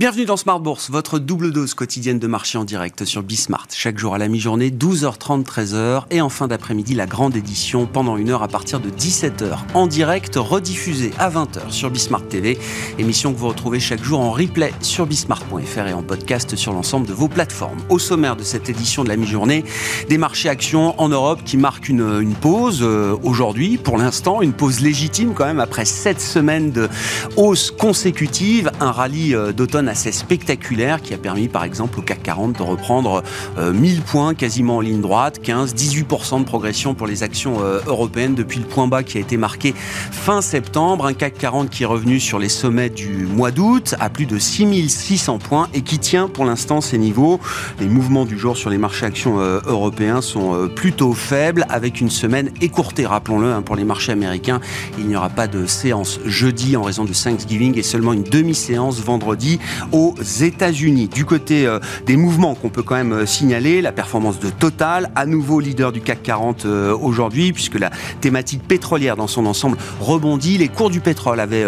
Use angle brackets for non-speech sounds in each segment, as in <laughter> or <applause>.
Bienvenue dans Smart Bourse, votre double dose quotidienne de marché en direct sur Bismart. Chaque jour à la mi-journée, 12h30, 13h. Et en fin d'après-midi, la grande édition pendant une heure à partir de 17h. En direct, rediffusée à 20h sur Bismart TV. Émission que vous retrouvez chaque jour en replay sur bismart.fr et en podcast sur l'ensemble de vos plateformes. Au sommaire de cette édition de la mi-journée, des marchés actions en Europe qui marquent une, pause euh, aujourd'hui. Pour l'instant, une pause légitime quand même après 7 semaines de hausse consécutive. Un rallye euh, d'automne assez spectaculaire qui a permis par exemple au CAC 40 de reprendre 1000 euh, points quasiment en ligne droite, 15-18% de progression pour les actions euh, européennes depuis le point bas qui a été marqué fin septembre, un CAC 40 qui est revenu sur les sommets du mois d'août à plus de 6600 points et qui tient pour l'instant ces niveaux. Les mouvements du jour sur les marchés actions euh, européens sont plutôt faibles avec une semaine écourtée, rappelons-le, hein, pour les marchés américains. Il n'y aura pas de séance jeudi en raison de Thanksgiving et seulement une demi-séance vendredi aux États-Unis. Du côté euh, des mouvements qu'on peut quand même euh, signaler, la performance de Total, à nouveau leader du CAC 40 euh, aujourd'hui, puisque la thématique pétrolière dans son ensemble rebondit. Les cours du pétrole avaient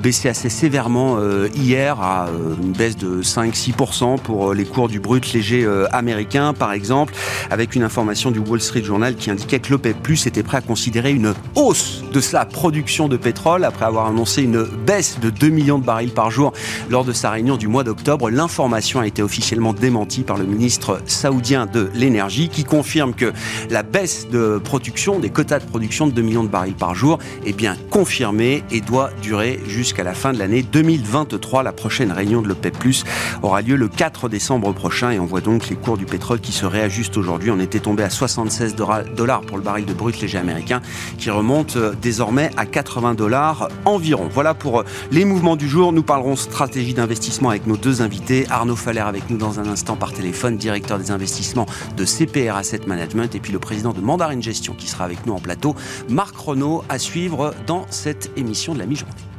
baissé assez sévèrement hier, à une baisse de 5-6% pour les cours du brut léger américain, par exemple, avec une information du Wall Street Journal qui indiquait que l'OPEP Plus était prêt à considérer une hausse de sa production de pétrole après avoir annoncé une baisse de 2 millions de barils par jour lors de sa réunion du mois d'octobre. L'information a été officiellement démentie par le ministre saoudien de l'énergie qui confirme que la baisse de production, des quotas de production de 2 millions de barils par jour est bien confirmée et doit durer jusqu'à la fin de l'année 2023. La prochaine réunion de l'OPEP Plus aura lieu le 4 décembre prochain et on voit donc les cours du pétrole qui se réajustent aujourd'hui. On était tombé à 76 dollars pour le baril de brut léger américain qui remonte euh, désormais à 80 dollars environ. Voilà pour euh, les mouvements du jour. Nous parlerons stratégie d'investissement avec nos deux invités. Arnaud Faller avec nous dans un instant par téléphone, directeur des investissements de CPR Asset Management, et puis le président de Mandarin Gestion qui sera avec nous en plateau. Marc Renault à suivre dans cette émission de la mi-journée.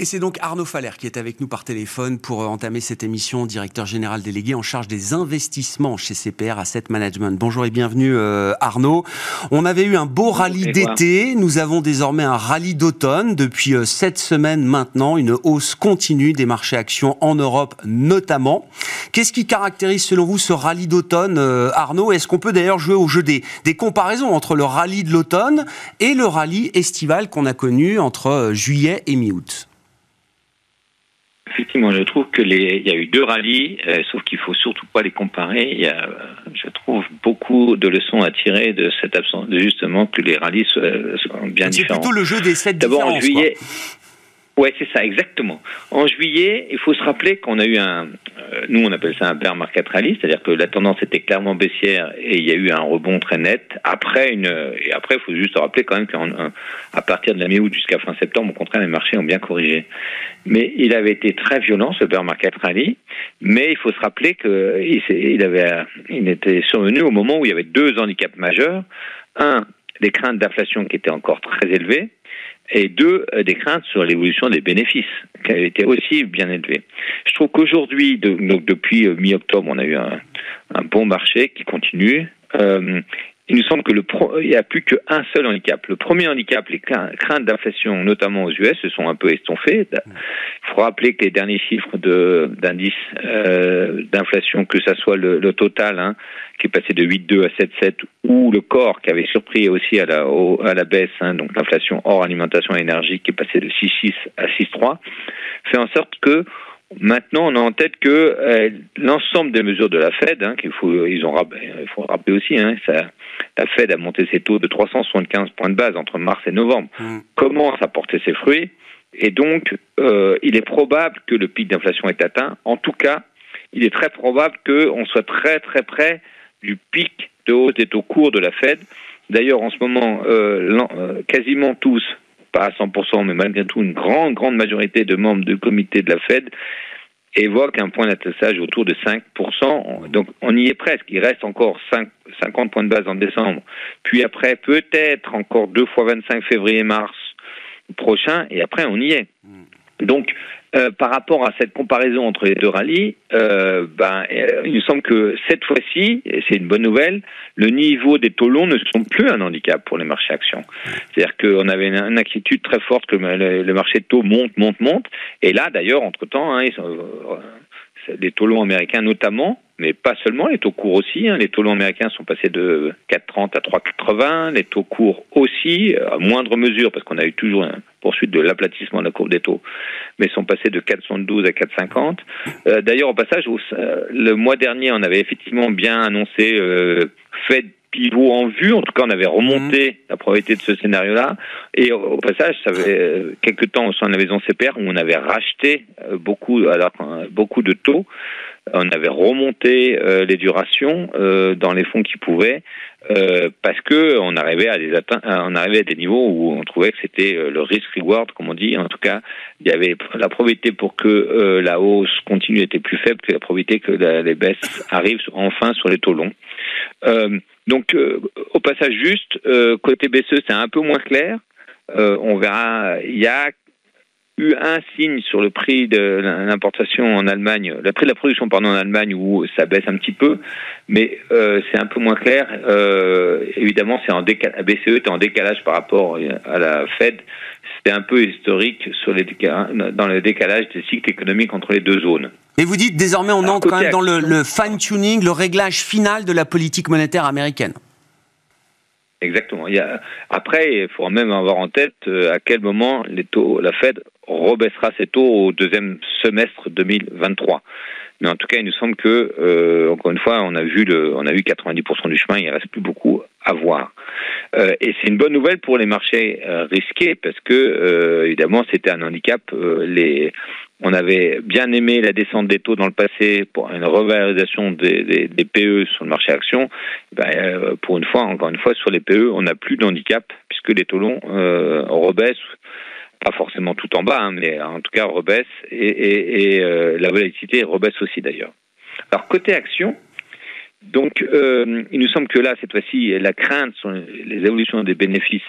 Et c'est donc Arnaud Faller qui est avec nous par téléphone pour euh, entamer cette émission, directeur général délégué en charge des investissements chez CPR Asset Management. Bonjour et bienvenue euh, Arnaud. On avait eu un beau rallye d'été, nous avons désormais un rallye d'automne depuis euh, sept semaines maintenant, une hausse continue des marchés actions en Europe notamment. Qu'est-ce qui caractérise selon vous ce rallye d'automne Arnaud? Est-ce qu'on peut d'ailleurs jouer au jeu des, des comparaisons entre le rallye de l'automne et le rallye estival qu'on a connu entre juillet et mi-août? Effectivement, je trouve que les, il y a eu deux rallyes, euh, sauf qu'il faut surtout pas les comparer. Il y a, je trouve, beaucoup de leçons à tirer de cette absence, de justement que les rallyes sont, bien différents. C'est plutôt le jeu des sept D'abord en juillet. Ouais, c'est ça, exactement. En juillet, il faut se rappeler qu'on a eu un, euh, nous on appelle ça un bear market rally, c'est-à-dire que la tendance était clairement baissière et il y a eu un rebond très net. Après une, et après il faut juste se rappeler quand même qu'à partir de la mi-août jusqu'à fin septembre, au contraire, les marchés ont bien corrigé. Mais il avait été très violent ce bear market rally, mais il faut se rappeler qu'il il avait, il était survenu au moment où il y avait deux handicaps majeurs. Un, des craintes d'inflation qui étaient encore très élevées, et deux, euh, des craintes sur l'évolution des bénéfices, qui avaient été aussi bien élevées. Je trouve qu'aujourd'hui, donc depuis euh, mi-octobre, on a eu un, un, bon marché qui continue. Euh, il nous semble que le il n'y a plus qu'un seul handicap. Le premier handicap, les craintes d'inflation, notamment aux US, se sont un peu estompées. Il faut rappeler que les derniers chiffres d'indice euh, d'inflation, que ce soit le, total, hein, qui est passé de 8,2 à 7,7, ou le corps qui avait surpris aussi à la, à la baisse, hein, donc l'inflation hors alimentation et énergie qui est passé de 6,6 à 6,3, fait en sorte que Maintenant, on a en tête que euh, l'ensemble des mesures de la Fed, hein, qu'il faut, ils ont, il faut rappeler aussi, hein, ça, la Fed a monté ses taux de 375 points de base entre mars et novembre, mmh. commence à porter ses fruits, et donc euh, il est probable que le pic d'inflation est atteint. En tout cas, il est très probable qu'on soit très très près du pic de hausse des taux courts de la Fed. D'ailleurs, en ce moment, euh, euh quasiment tous pas à 100%, mais malgré tout une grande, grande majorité de membres du comité de la Fed évoque un point d'atterrissage autour de 5%. Donc on y est presque. Il reste encore 5, 50 points de base en décembre. Puis après, peut-être encore deux fois 25 février-mars prochain, et après on y est. Hmm. Donc euh, par rapport à cette comparaison entre les deux rallyes, euh, ben, euh, il me semble que cette fois-ci, et c'est une bonne nouvelle, le niveau des taux longs ne sont plus un handicap pour les marchés actions. C'est-à-dire qu'on avait une, inquiétude très forte que le, marché de taux monte, monte, monte. Et là, d'ailleurs, entre-temps, hein, les taux longs américains notamment, mais pas seulement, les taux courts aussi. Hein. les taux longs américains sont passés de 4,30 à 3,80. Les taux courts aussi, à moindre mesure, parce qu'on a eu toujours une poursuite de l'aplatissement de la courbe des taux, mais sont passés de 4,72 à 4,50. Euh, d'ailleurs, au passage, euh, le mois dernier, on avait effectivement bien annoncé euh, Fed pivot en vue. En tout cas, on avait remonté mhm. la probabilité de ce scénario-là. Et au, passage, ça fait euh, quelques temps au sein de la maison CPR où on avait racheté beaucoup, alors, beaucoup de taux on avait remonté euh, les durations euh, dans les fonds qui pouvaient euh, parce que on arrivait à des on arrivait des niveaux où on trouvait que c'était le risk reward comme on dit. En tout cas il y avait la probabilité pour que la hausse continue était plus faible que la probabilité que les baisses arrivent enfin sur les taux longs. Donc au passage juste côté BCE c'est un peu moins clair. On verra il y a eu un signe sur le prix de l'importation en Allemagne, le prix de la production pardon en Allemagne où ça baisse un petit peu, mais euh, c'est un peu moins clair. Euh, évidemment, c'est en décalage, BCE est en décalage par rapport à la Fed. C'est un peu historique sur les dans le décalage des cycles économiques entre les deux zones. Et vous dites désormais on entre quand même dans le, le fine-tuning, le réglage final de la politique monétaire américaine. Exactement. Il y a... Après, il faut même avoir en tête euh, à quel moment les taux, la Fed rebaissera ses taux au deuxième semestre 2023. Mais en tout cas, il nous semble que, euh, encore une fois, on a vu eu 90% du chemin, il reste plus beaucoup à voir. Euh, et c'est une bonne nouvelle pour les marchés euh, risqués parce que, évidemment, c'était un handicap. On avait bien aimé la descente des taux dans le passé pour une revalorisation des, PE sur le marché action. Ben, pour une fois, encore une fois, sur les PE, on n'a plus d'handicap puisque les taux longs rebaissent pas forcément tout en bas, hein, mais en tout cas rebaisse et, et, et euh, la volatilité rebaisse aussi d'ailleurs. Alors côté action, donc euh, il nous semble que là cette fois-ci la crainte sur les évolutions des bénéfices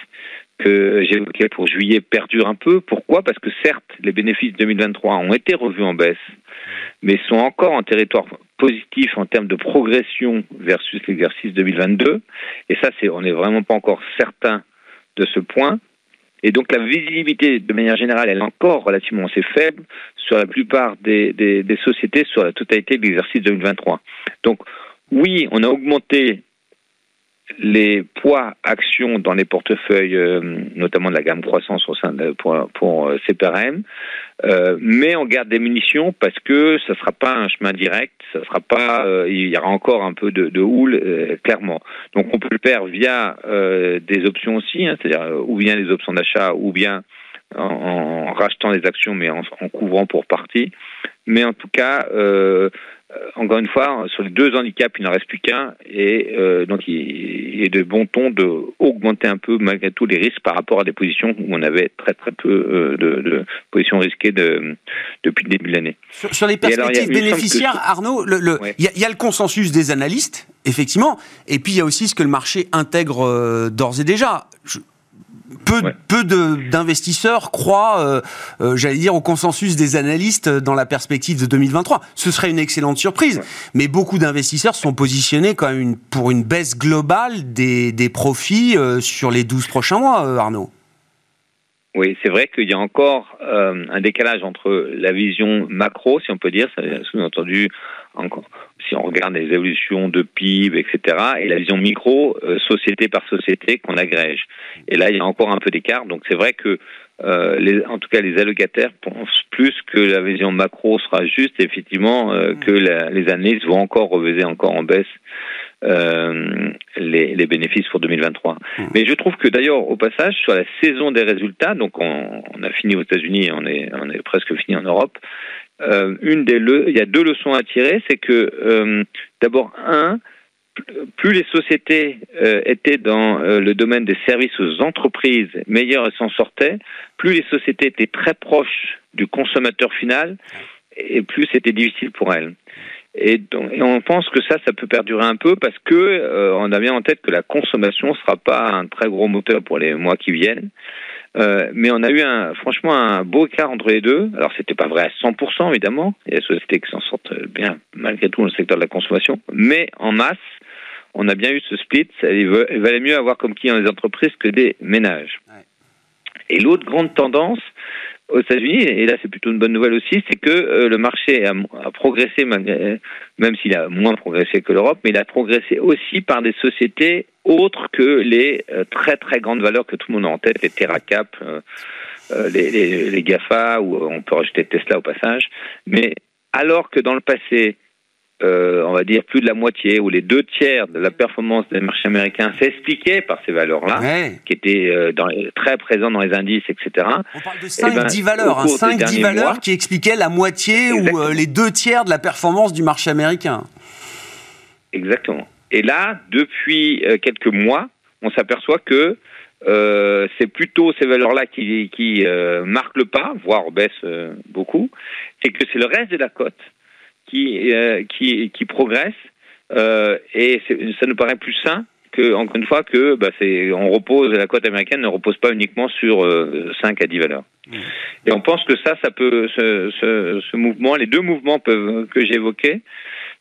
que j'évoquais pour juillet perdure un peu. Pourquoi? Parce que certes les bénéfices 2023 ont été revus en baisse, mais sont encore en territoire positif en termes de progression versus l'exercice 2022. Et ça, c'est on n'est vraiment pas encore certain de ce point. Et donc la visibilité, de manière générale, elle est encore relativement assez faible sur la plupart des, des, sociétés sur la totalité de l'exercice 2023. Donc oui, on a augmenté les poids actions dans les portefeuilles, euh, notamment de la gamme croissance au sein de, pour, pour euh, CPRM, euh, mais on garde des munitions parce que ça sera pas un chemin direct, ça sera pas, euh, il y aura encore un peu de, houle euh, clairement. Donc on peut le faire via des options aussi, hein, c'est-à-dire ou bien des options d'achat ou bien en, rachetant des actions mais en, couvrant pour partie. Mais en tout cas, euh, encore une fois, sur les deux handicaps, il n'en reste plus qu'un, et euh, donc il, est de bon ton de augmenter un peu malgré tout les risques par rapport à des positions où on avait très très peu euh, de, de, positions risquées de, depuis le début de l'année. Sur, les perspectives bénéficiaires, Arnaud, il le, y, y, a le consensus des analystes, effectivement, et puis il y a aussi ce que le marché intègre euh, d'ores et déjà. Peu, peu d'investisseurs croient, euh, euh, j'allais dire, au consensus des analystes dans la perspective de 2023. Ce serait une excellente surprise, mais beaucoup d'investisseurs sont positionnés quand même pour une baisse globale des, des profits euh, sur les 12 prochains mois, Arnaud. Oui, c'est vrai qu'il y a encore un décalage entre la vision macro, si on peut dire, sous-entendu encore si on regarde les évolutions de PIB, etc., et la vision micro, euh, société par société, qu'on agrège. Et là, il y a encore un peu d'écart. Donc c'est vrai que, euh, les, en tout cas, les allocataires pensent plus que la vision macro sera juste, effectivement, euh, que la, les analystes vont encore reviser encore en baisse les, les, bénéfices pour 2023. Mmh. Mais je trouve que d'ailleurs, au passage, sur la saison des résultats, donc on, on a fini aux États-Unis, on est, on est presque fini en Europe. Euh, une des le, il y a deux leçons à tirer, c'est que euh, d'abord un, plus les sociétés euh, étaient dans le domaine des services aux entreprises, meilleures elles s'en sortaient. Plus les sociétés étaient très proches du consommateur final, et plus c'était difficile pour elles. Et, on pense que ça, ça peut perdurer un peu parce que euh, on a bien en tête que la consommation sera pas un très gros moteur pour les mois qui viennent. Euh, mais on a eu un, franchement un beau écart entre les deux. Alors c'était pas vrai à 100% évidemment. Il y a des sociétés qui s'en sortent bien malgré tout dans le secteur de la consommation, mais en masse, on a bien eu ce split. Il valait mieux avoir comme clients des entreprises que des ménages. Ouais. Et l'autre grande tendance, aux États-Unis, et là c'est plutôt une bonne nouvelle aussi, c'est que euh, le marché a, a progressé, même s'il a moins progressé que l'Europe, mais il a progressé aussi par des sociétés autres que les euh, très très grandes valeurs que tout le monde a en tête, les TerraCap, euh, les, les, les, GAFA, ou on peut rajouter Tesla au passage. Mais alors que dans le passé, euh, on va dire plus de la moitié ou les deux tiers de la performance des marchés américains s'expliquait par ces valeurs-là, ouais. qui étaient euh, dans, très présentes dans les indices, etc. On parle de 5-10 ben, valeurs, hein, 5-10 valeurs mois, qui expliquaient la moitié Exactement. ou euh, les deux tiers de la performance du marché américain. Exactement. Et là, depuis euh, quelques mois, on s'aperçoit que euh, c'est plutôt ces valeurs-là qui, qui euh, marquent le pas, voire baissent beaucoup, et que c'est le reste de la cote qui, euh, qui, qui progresse euh, et ça nous paraît plus sain que, encore une fois, que bah, c'est, on repose, la cote américaine ne repose pas uniquement sur euh, 5 à 10 valeurs. Mmh. Et on pense que ça, ça peut, ce, ce, ce mouvement, les deux mouvements peuvent, que j'ai évoqués,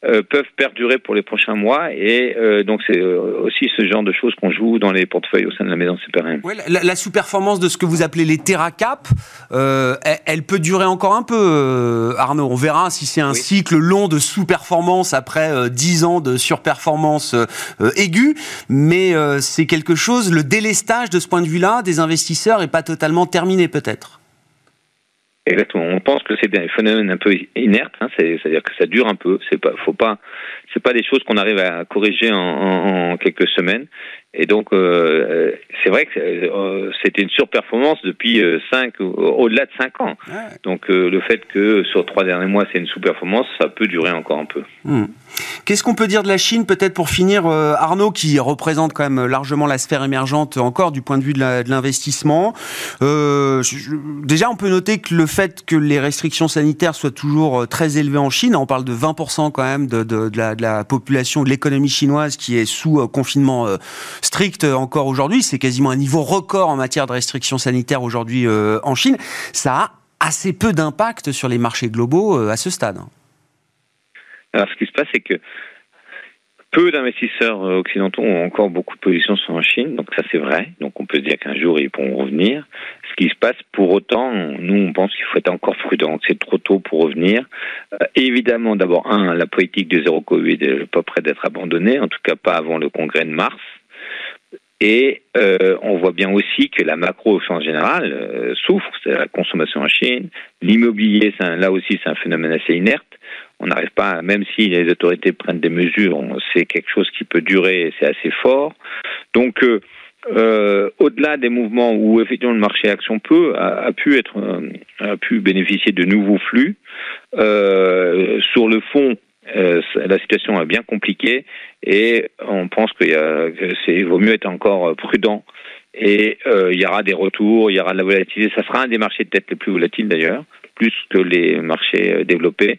euh, peuvent perdurer pour les prochains mois et euh, donc c'est euh, aussi ce genre de choses qu'on joue dans les portefeuilles au sein de la maison CPRM. Ouais, la, la sous-performance de ce que vous appelez les TerraCap, euh, elle, elle, peut durer encore un peu, euh, Arnaud. On verra si c'est un oui. cycle long de sous-performance après 10 ans de surperformance aiguë, mais c'est quelque chose, le délestage de ce point de vue-là des investisseurs est pas totalement terminé peut-être. Exactement. On pense que c'est un phénomène un peu inerte, hein, c'est-à-dire que ça dure un peu. C'est pas, faut pas, c'est pas des choses qu'on arrive à corriger en, en, en, quelques semaines. Et donc, euh, c'est vrai que euh, c'était une surperformance depuis 5, euh, au-delà de 5 ans. Donc, euh, le fait que sur trois derniers mois, c'est une sous-performance, ça peut durer encore un peu. Mmh. Qu'est-ce qu'on peut dire de la Chine, peut-être pour finir, euh, Arnaud, qui représente quand même largement la sphère émergente encore du point de vue de l'investissement? Déjà, on peut noter que le fait que les restrictions sanitaires soient toujours très élevées en Chine, on parle de 20% quand même de, de, de, la, de la, population, de l'économie chinoise qui est sous confinement strict encore aujourd'hui. C'est quasiment un niveau record en matière de restrictions sanitaires aujourd'hui euh, en Chine. Ça a assez peu d'impact sur les marchés globaux euh, à ce stade. Alors, ce qui se passe, c'est que peu d'investisseurs euh, occidentaux ont encore beaucoup de positions sur en Chine, donc ça c'est vrai. Donc on peut se dire qu'un jour ils pourront revenir. Ce qui se passe, pour autant, nous on pense qu'il faut être encore prudent, c'est trop tôt pour revenir. Euh, évidemment, d'abord un, la politique de zéro Covid n'est pas près d'être abandonnée, en tout cas pas avant le congrès de mars. Et euh, on voit bien aussi que la macro sens général euh, souffre, c'est la consommation en Chine, l'immobilier, là aussi c'est un phénomène assez inerte. On n'arrive pas, même si les autorités prennent des mesures, c'est quelque chose qui peut durer c'est assez fort. Donc euh, euh, au-delà des mouvements où effectivement le marché action peut a, pu être a pu bénéficier de nouveaux flux euh, sur le fond euh, la situation est bien compliquée et on pense qu'il que vaut mieux être encore prudent et euh, il y aura des retours, il y aura de la volatilité. Ça sera un des marchés peut-être les plus volatiles d'ailleurs, plus que les marchés euh, développés.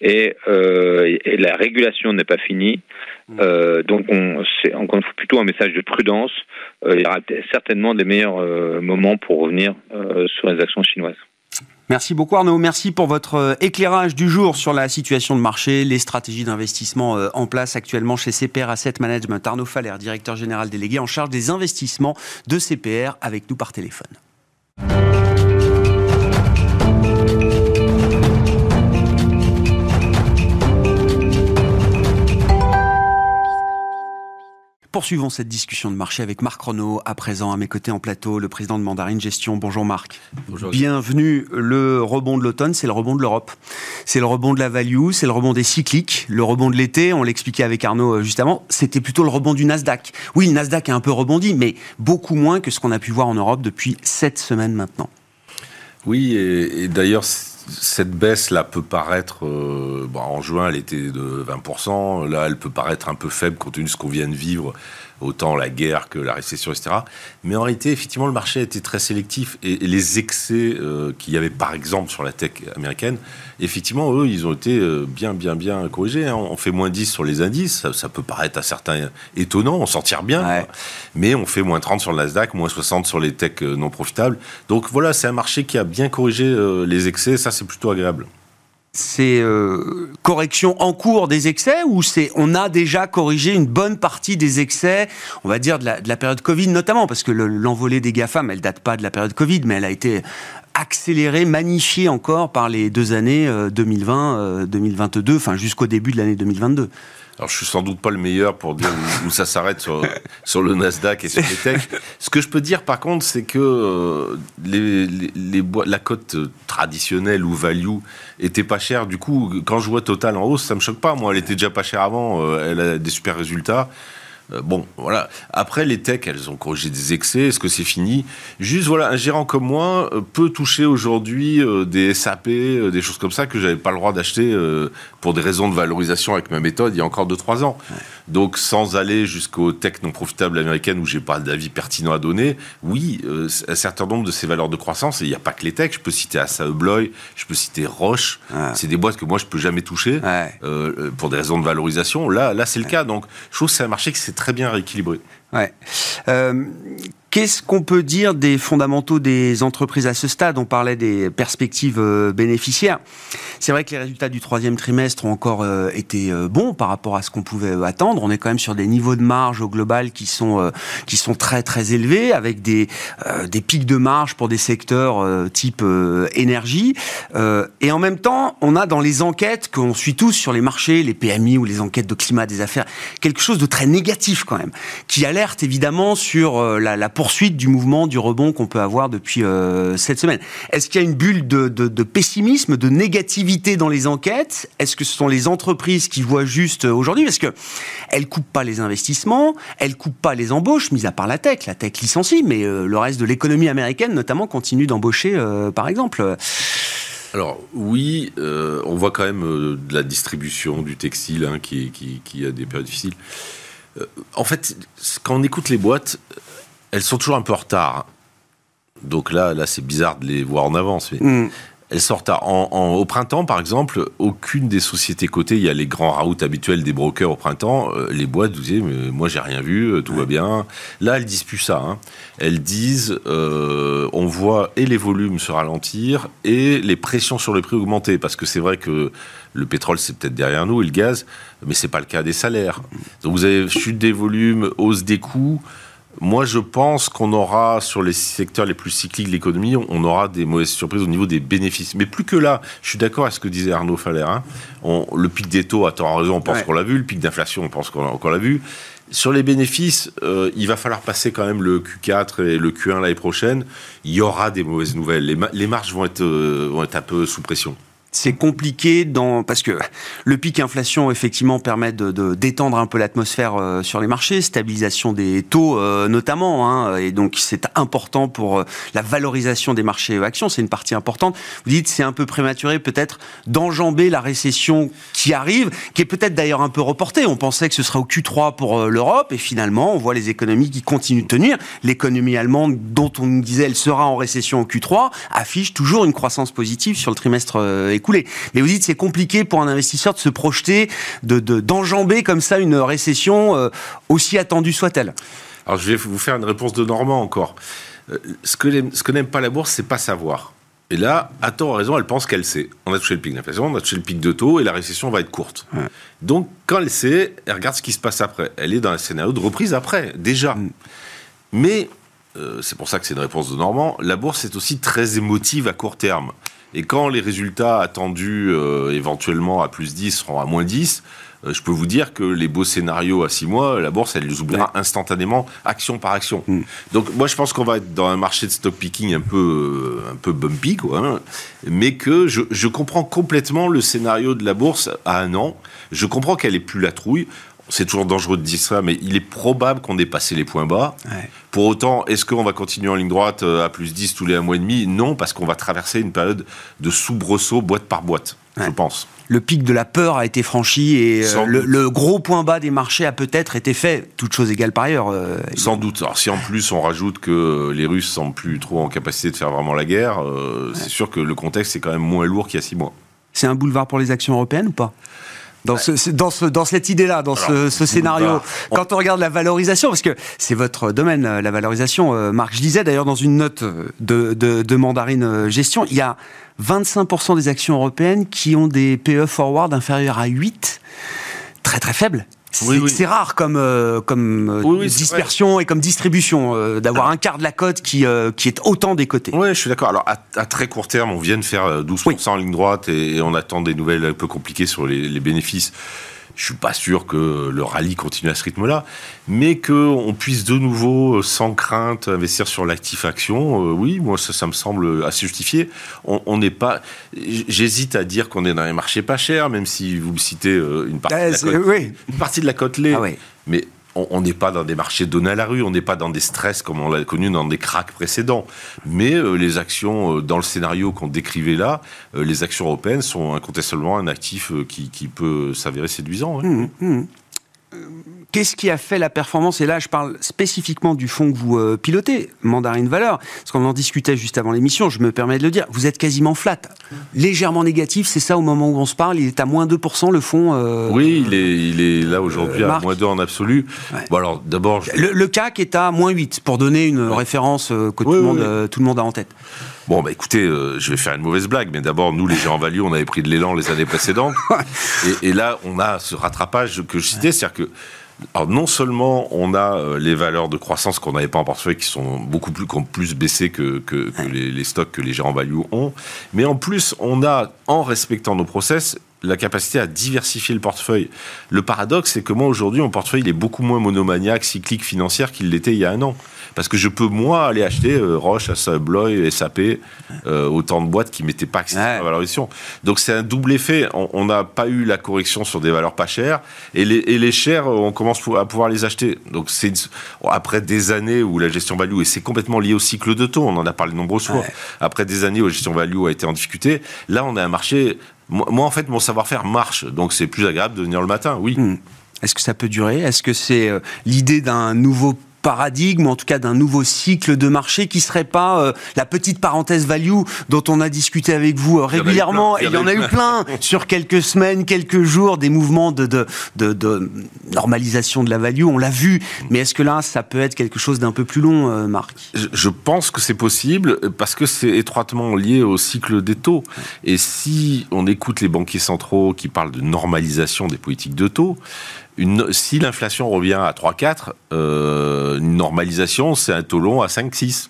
Et, euh, et la régulation n'est pas finie. Mmh. Euh, donc, on, c'est encore plutôt un message de prudence. Euh, il y aura certainement des meilleurs moments pour revenir sur les actions chinoises. Merci beaucoup Arnaud, merci pour votre éclairage du jour sur la situation de marché, les stratégies d'investissement en place actuellement chez CPR Asset Management. Arnaud Faller, directeur général délégué en charge des investissements de CPR, avec nous par téléphone. Poursuivons cette discussion de marché avec Marc Renault, à présent à mes côtés en plateau, le président de Mandarine Gestion. Bonjour Marc. Bonjour. Bienvenue. Le rebond de l'automne, c'est le rebond de l'Europe. C'est le rebond de la value, c'est le rebond des cycliques. Le rebond de l'été, on l'expliquait avec Arnaud euh, juste avant, c'était plutôt le rebond du Nasdaq. Oui, le Nasdaq a un peu rebondi, mais beaucoup moins que ce qu'on a pu voir en Europe depuis sept semaines maintenant. Oui, et, et d'ailleurs, cette baisse-là peut paraître, bon, en juin, elle était de 20%, là, elle peut paraître un peu faible compte tenu de ce qu'on vient de vivre autant la guerre que la récession, etc. Mais en réalité, effectivement, le marché a été très sélectif et, les excès euh, qu'il y avait, par exemple, sur la tech américaine, effectivement, eux, ils ont été euh, bien, bien, bien corrigés. Hein. On fait moins 10 sur les indices, ça, peut paraître à certains étonnant, on s'en tire bien, mais on fait moins 30 sur le Nasdaq, moins 60 sur les techs euh, non profitables. Donc voilà, c'est un marché qui a bien corrigé les excès, ça c'est plutôt agréable c'est euh, correction en cours des excès ou c'est on a déjà corrigé une bonne partie des excès, on va dire de la, période Covid notamment, parce que l'envolée des GAFAM, elle date pas de la période Covid, mais elle a été accélérée, magnifiée encore par les deux années 2020, 2022, euh, enfin jusqu'au début de l'année 2022. Alors, je suis sans doute pas le meilleur pour dire où, ça s'arrête sur, sur, le Nasdaq et sur les techs. Ce que je peux dire, par contre, c'est que euh, les, les, la cote traditionnelle ou value était pas chère. Du coup, quand je vois Total en hausse, ça me choque pas. Moi, elle était déjà pas chère avant. Euh, elle a des super résultats. Euh, bon, voilà. Après, les techs, elles ont corrigé des excès. Est-ce que c'est fini? Juste, voilà, un gérant comme moi euh, peut toucher aujourd'hui euh, des SAP, des choses comme ça que j'avais pas le droit d'acheter pour des raisons de valorisation avec ma méthode il y a encore 2-3 ans. Donc, sans aller jusqu'aux tech non profitables américaines où j'ai pas d'avis pertinent à donner, oui, un certain nombre de ces valeurs de croissance, et il n'y a pas que les techs, je peux citer Assa Abloy, je peux citer Roche, c'est des boîtes que moi je peux jamais toucher pour des raisons de valorisation. Là, là c'est le cas. Donc, je trouve que c'est un marché qui s'est très bien rééquilibré. Euh, Qu'est-ce qu'on peut dire des fondamentaux des entreprises à ce stade? On parlait des perspectives euh, bénéficiaires. C'est vrai que les résultats du troisième trimestre ont encore euh, été bons par rapport à ce qu'on pouvait attendre. On est quand même sur des niveaux de marge au global qui sont qui sont très très élevés, avec des des pics de marge pour des secteurs type énergie. et en même temps, on a dans les enquêtes qu'on suit tous sur les marchés, les PMI ou les enquêtes de climat des affaires, quelque chose de très négatif quand même, qui évidemment sur la, la poursuite du mouvement du rebond qu'on peut avoir depuis euh, cette semaine. Est-ce qu'il y a une bulle de, pessimisme, de négativité dans les enquêtes? Est-ce que ce sont les entreprises qui voient juste aujourd'hui? Parce que elles coupent pas les investissements, elles coupent pas les embauches, mis à part la tech. La tech licencie, mais euh, le reste de l'économie américaine, notamment, continue d'embaucher, euh, par exemple. Alors oui, on voit quand même de la distribution du textile hein, qui, a des périodes difficiles. En fait, quand on écoute les boîtes, elles sont toujours un peu en retard. Donc là, c'est bizarre de les voir en avance. Mais mm. Elles sortent en, au printemps, par exemple, aucune des sociétés cotées, il y a les grands routes habituels des brokers au printemps, euh, les boîtes, vous disiez, mais moi j'ai rien vu, euh, tout va bien. Là, elles disent plus ça. Hein. Elles disent, euh, on voit et les volumes se ralentir et les pressions sur les prix augmenter, parce que c'est vrai que le pétrole c'est peut-être derrière nous et le gaz, mais c'est pas le cas des salaires. Donc vous avez chute des volumes, hausse des coûts. Moi, je pense qu'on aura, sur les secteurs les plus cycliques de l'économie, on aura des mauvaises surprises au niveau des bénéfices. Mais plus que là, je suis d'accord avec ce que disait Arnaud Faller. Hein. le pic des taux, à tort raison, on pense qu'on l'a vu. Le pic d'inflation, on pense qu'on l'a vu. Sur les bénéfices, euh, il va falloir passer quand même le Q4 et le Q1 l'année prochaine. Il y aura des mauvaises nouvelles. Les, marges vont être, euh, vont être un peu sous pression c'est compliqué dans parce que le pic inflation effectivement permet de, détendre un peu l'atmosphère euh, sur les marchés, stabilisation des taux euh, notamment, hein, et donc c'est important pour euh, la valorisation des marchés actions, c'est une partie importante. Vous dites c'est un peu prématuré peut-être d'enjamber la récession qui arrive, qui est peut-être d'ailleurs un peu reportée. On pensait que ce serait au Q3 pour l'Europe et finalement on voit les économies qui continuent de tenir. L'économie allemande dont on nous disait elle sera en récession au Q3 affiche toujours une croissance positive sur le trimestre écoulé. Mais vous dites c'est compliqué pour un investisseur de se projeter, de d'enjamber comme ça une récession euh, aussi attendue soit-elle. Alors je vais vous faire une réponse de Normand encore. Euh, ce que ce que n'aime pas la bourse, c'est pas savoir. Et là, à tort raison, elle pense qu'elle sait. On a touché le pic d'inflation, on a touché le pic de taux, et la récession va être courte. Donc, quand elle sait, elle regarde ce qui se passe après. Elle est dans un scénario de reprise après, déjà. Mm. Mais, euh, c'est pour ça que c'est une réponse de Normand, la bourse est aussi très émotive à court terme. Et quand les résultats attendus euh, éventuellement à plus 10 seront à moins 10, euh, je peux vous dire que les beaux scénarios à 6 mois, la bourse, elle les oubliera instantanément, action par action. Mm. Donc moi, je pense qu'on va être dans un marché de stock picking un peu, euh, un peu bumpy, quoi, hein. mais que je, je comprends complètement le scénario de la bourse à un an. Je comprends qu'elle est plus la trouille c'est toujours dangereux de dire ça, mais il est probable qu'on ait passé les points bas. Pour autant, est-ce qu'on va continuer en ligne droite euh, à plus 10 tous les un mois et demi? Non, parce qu'on va traverser une période de soubresaut boîte par boîte, je pense. Le pic de la peur a été franchi et euh, le, gros point bas des marchés a peut-être été fait, toute chose égale par ailleurs. Euh, Sans doute. Alors si en plus on rajoute que les Russes sont plus trop en capacité de faire vraiment la guerre, c'est sûr que le contexte est quand même moins lourd qu'il y a six mois. C'est un boulevard pour les actions européennes ou pas? Dans, ce, dans, ce, dans cette idée-là, dans ce, scénario. Quand on regarde la valorisation, parce que c'est votre domaine, euh, la valorisation, euh, Marc, je disais d'ailleurs dans une note euh, de, de, de Mandarine Gestion, il y a 25% des actions européennes qui ont des PE forward inférieurs à 8, très très faibles. C'est rare comme, euh, comme euh, dispersion et comme distribution euh, d'avoir un quart de la cote qui, qui est autant décoté. Oui, je suis d'accord. Alors à, très court terme, on vient de faire 12% en ligne droite et, on attend des nouvelles un peu compliquées sur les, les bénéfices. Je suis pas sûr que le rallye continue à ce rythme-là, mais qu'on puisse de nouveau, euh, sans crainte, investir sur l'actif action, euh, oui, moi ça, ça, me semble assez justifié. On n'est pas. J'hésite à dire qu'on est dans les marchés pas chers, même si vous me citez euh, une partie, de, la cote, une partie de la lait. Ah mais on n'est pas dans des marchés donnés à la rue, on n'est pas dans des stress comme on l'a connu dans des cracks précédents. Mais euh, les actions, euh, dans le scénario qu'on décrivait là, euh, les actions européennes sont incontestablement un actif qui, peut s'avérer séduisant. Mmh, mmh. Qu'est-ce qui a fait la performance? Et là, je parle spécifiquement du fonds que vous euh, pilotez, Mandarine Valeur, parce qu'on en discutait juste avant l'émission, je me permets de le dire, vous êtes quasiment flat, légèrement négatif, c'est ça au moment où on se parle, il est à moins 2% le fonds euh, Oui, il est, il est là aujourd'hui à moins 2 en absolu. Bon alors, d'abord... Le, CAC est à moins 8, pour donner une référence euh, que tout, le monde, tout le monde a en tête. Bon, bah écoutez, je vais faire une mauvaise blague, mais d'abord, nous, les gens en value, on avait pris de l'élan les années précédentes. <laughs> et, et, là, on a ce rattrapage que je citais, c'est-à-dire que alors non seulement on a euh, les valeurs de croissance qu'on n'avait pas en portefeuille qui sont beaucoup plus, qui ont plus baissé que, que, les, stocks que les gérants value ont, mais en plus on a, en respectant nos process, la capacité à diversifier le portefeuille. Le paradoxe, c'est que moi aujourd'hui, mon portefeuille il est beaucoup moins monomaniaque, cyclique, financière qu'il l'était il y a un an. Parce que je peux, moi, aller acheter euh, Roche, Bloy, SAP, euh, autant de boîtes qui ne mettaient pas accès à la valorisation. Donc c'est un double effet. On n'a pas eu la correction sur des valeurs pas chères, et les, et les chères, on commence à pouvoir les acheter. Donc c'est après des années où la gestion value, et c'est complètement lié au cycle de taux, on en a parlé nombreuses fois, après des années où la gestion value a été en difficulté, là on a un marché... Moi, en fait, mon savoir-faire marche, donc c'est plus agréable de venir le matin, oui. Hmm. Est-ce que ça peut durer? Est-ce que c'est euh, l'idée d'un nouveau paradigme, en tout cas d'un nouveau cycle de marché qui serait pas euh, la petite parenthèse value dont on a discuté avec vous euh, régulièrement. Il y en a eu plein, sur quelques semaines, quelques jours, des mouvements de, de, de, normalisation de la value. On l'a vu. Mais est-ce que là, ça peut être quelque chose d'un peu plus long, euh, Marc? Je, pense que c'est possible parce que c'est étroitement lié au cycle des taux. Et si on écoute les banquiers centraux qui parlent de normalisation des politiques de taux, si l'inflation revient à 3-4, euh, une normalisation, c'est un taux long à 5-6.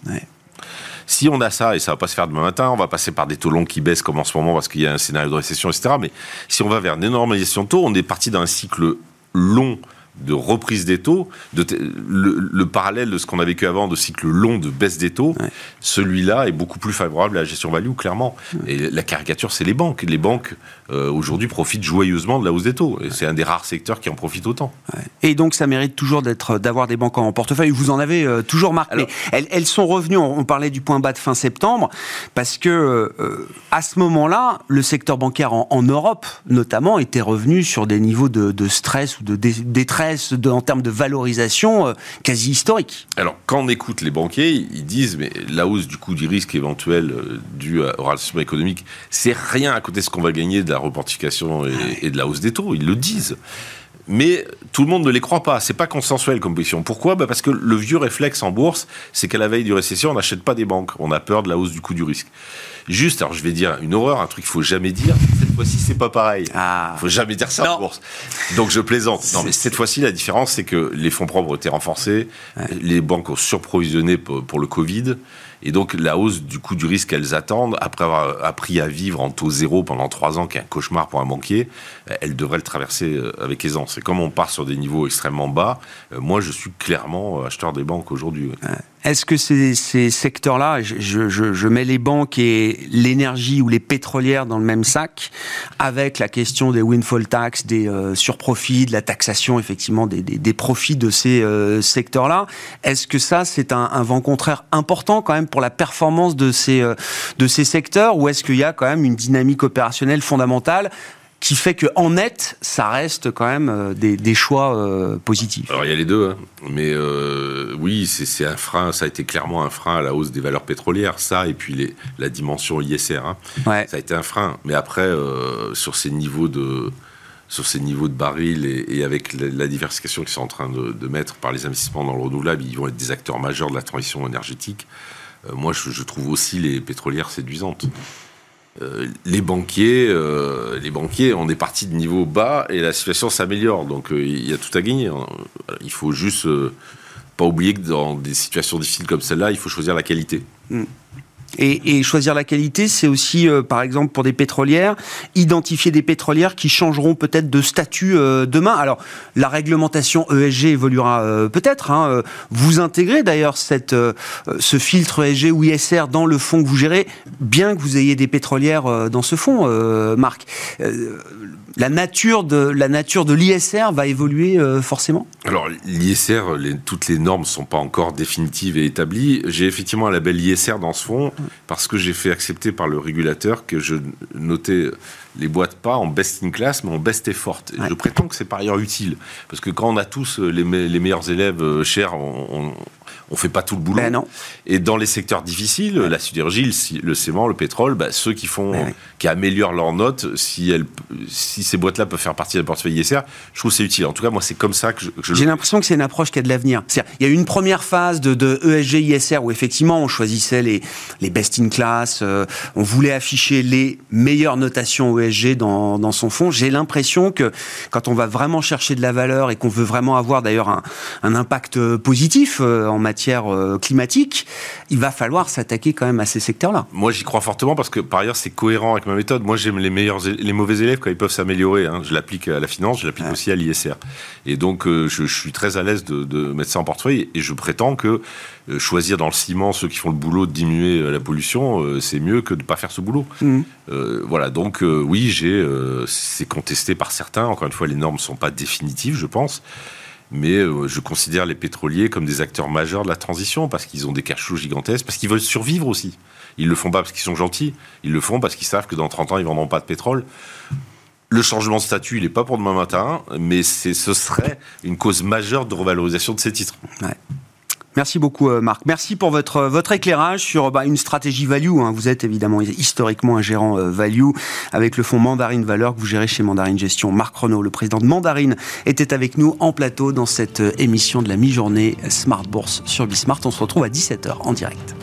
Si on a ça, et ça va pas se faire demain matin, on va passer par des taux longs qui baissent comme en ce moment parce qu'il y a un scénario de récession, etc. Mais si on va vers une normalisation de taux, on est parti d'un cycle long de reprise des taux, de le, parallèle de ce qu'on a vécu avant, de cycle long de baisse des taux, celui-là est beaucoup plus favorable à la gestion value, clairement. Et la caricature, c'est les banques. Les banques, euh, aujourd'hui, profitent joyeusement de la hausse des taux. Et c'est un des rares secteurs qui en profite autant. Et donc, ça mérite toujours d'être, d'avoir des banques en portefeuille. Vous en avez euh, toujours marqué. elles, elles, sont revenues, on, parlait du point bas de fin septembre, parce que euh, à ce moment-là, le secteur bancaire en, Europe, notamment, était revenu sur des niveaux de, de stress ou de détresse en termes de valorisation euh, quasi historique. Alors, quand on écoute les banquiers, ils disent, mais la hausse du coût du risque éventuel euh, dû au ralentissement économique, c'est rien à côté de ce qu'on va gagner de la reportification et, de la hausse des taux. Ils le disent mais tout le monde ne les croit pas. C'est pas consensuel comme position. Pourquoi? Bah Parce que le vieux réflexe en bourse, c'est qu'à la veille du récession, on n'achète pas des banques. On a peur de la hausse du coût du risque. Juste, alors je vais dire une horreur, un truc qu'il faut jamais dire. Cette fois-ci, c'est pas pareil. Ah. Faut jamais dire ça en bourse. Donc je plaisante. Non, mais cette fois-ci, la différence, c'est que les fonds propres ont été renforcés, les banques ont surprovisionné pour, le Covid, Et donc la hausse du coût du risque qu'elles attendent, après avoir appris à vivre en taux zéro pendant trois ans, qui est un cauchemar pour un banquier, elles devraient le traverser euh, avec aisance. Et comme on part sur des niveaux extrêmement bas, euh, moi je suis clairement acheteur des banques aujourd'hui. Est-ce que ces, ces secteurs-là, je, je, je, mets les banques et l'énergie ou les pétrolières dans le même sac, avec la question des windfall tax, des euh, surprofits, de la taxation effectivement des, des, des profits de ces euh, secteurs-là, est-ce que ça c'est un, un, vent contraire important quand même pour la performance de ces, euh, de ces secteurs, ou est-ce qu'il y a quand même une dynamique opérationnelle fondamentale qui fait que en net, ça reste quand même euh, des, des choix euh, positifs. Alors il y a les deux, hein. mais euh, oui, c'est un frein. Ça a été clairement un frein à la hausse des valeurs pétrolières, ça, et puis les, la dimension ISR. Hein. Ouais. Ça a été un frein. Mais après, euh, sur ces niveaux de sur ces niveaux de barils et, et avec la, la, diversification qu'ils sont en train de, de, mettre par les investissements dans le renouvelable, ils vont être des acteurs majeurs de la transition énergétique. Moi, je, je, trouve aussi les pétrolières séduisantes. Euh, les banquiers, euh, les banquiers, on est parti de niveau bas et la situation s'améliore. Donc euh, il y a tout à gagner. Il faut juste pas oublier que dans des situations difficiles comme celle-là, il faut choisir la qualité. Mmh. Et, et, choisir la qualité, c'est aussi, euh, par exemple, pour des pétrolières, identifier des pétrolières qui changeront peut-être de statut euh, demain. Alors, la réglementation ESG évoluera euh, peut-être. Hein. Vous intégrez d'ailleurs cette, ce filtre ESG ou ISR dans le fonds que vous gérez, bien que vous ayez des pétrolières dans ce fonds, Marc la nature de la nature de l'ISR va évoluer euh, forcément? Alors l'ISR, les, toutes les normes sont pas encore définitives et établies. J'ai effectivement un label ISR dans ce fonds parce que j'ai fait accepter par le régulateur que je notais les boîtes pas en best in class mais en best effort. Ouais. Je prétends que c'est par ailleurs utile parce que quand on a tous les, me les meilleurs élèves euh, chers, on, on on fait pas tout le boulot. Ben non. Et dans les secteurs difficiles, ouais. la sidérurgie, le, ciment, le pétrole, bah, ceux qui font, ouais. qui améliorent leurs notes, si, elles, si ces boîtes-là peuvent faire partie d'un portefeuille ISR, je trouve c'est utile. En tout cas, moi, c'est comme ça que je. je J'ai l'impression que c'est une approche qui a de l'avenir. Il y a eu une première phase de, de, ESG ISR où effectivement on choisissait les, les best in class, euh, on voulait afficher les meilleures notations ESG dans, dans son fonds. J'ai l'impression que quand on va vraiment chercher de la valeur et qu'on veut vraiment avoir d'ailleurs un, un impact positif euh, en matière matière euh, climatique, il va falloir s'attaquer quand même à ces secteurs-là. Moi, j'y crois fortement parce que par ailleurs, c'est cohérent avec ma méthode. Moi, j'aime les meilleurs, les mauvais élèves quand ils peuvent s'améliorer. Hein. Je l'applique à la finance, je l'applique ouais. aussi à l'ISR. Et donc, euh, je, je, suis très à l'aise de, de, mettre ça en portefeuille et je prétends que euh, choisir dans le ciment ceux qui font le boulot de diminuer la pollution, c'est mieux que de ne pas faire ce boulot. Mmh. voilà, donc oui, j'ai, c'est contesté par certains. Encore une fois, les normes ne sont pas définitives, je pense mais euh, je considère les pétroliers comme des acteurs majeurs de la transition parce qu'ils ont des cash flows gigantesques, parce qu'ils veulent survivre aussi. Ils le font pas parce qu'ils sont gentils, ils le font parce qu'ils savent que dans 30 ans, ils vendront pas de pétrole. Le changement de statut, il n'est pas pour demain matin, mais ce serait une cause majeure de revalorisation de ces titres. Merci beaucoup Marc. Merci pour votre votre éclairage sur bah, une stratégie value. Hein. Vous êtes évidemment historiquement un gérant euh, value avec le fonds Mandarine Valeur que vous gérez chez Mandarine Gestion. Marc Renault, le président de Mandarine, était avec nous en plateau dans cette euh, émission de la mi-journée Smart Bourse sur Bismart. On se retrouve à 17h en direct.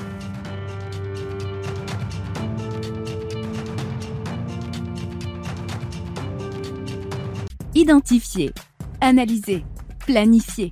Identifier, analyser, planifier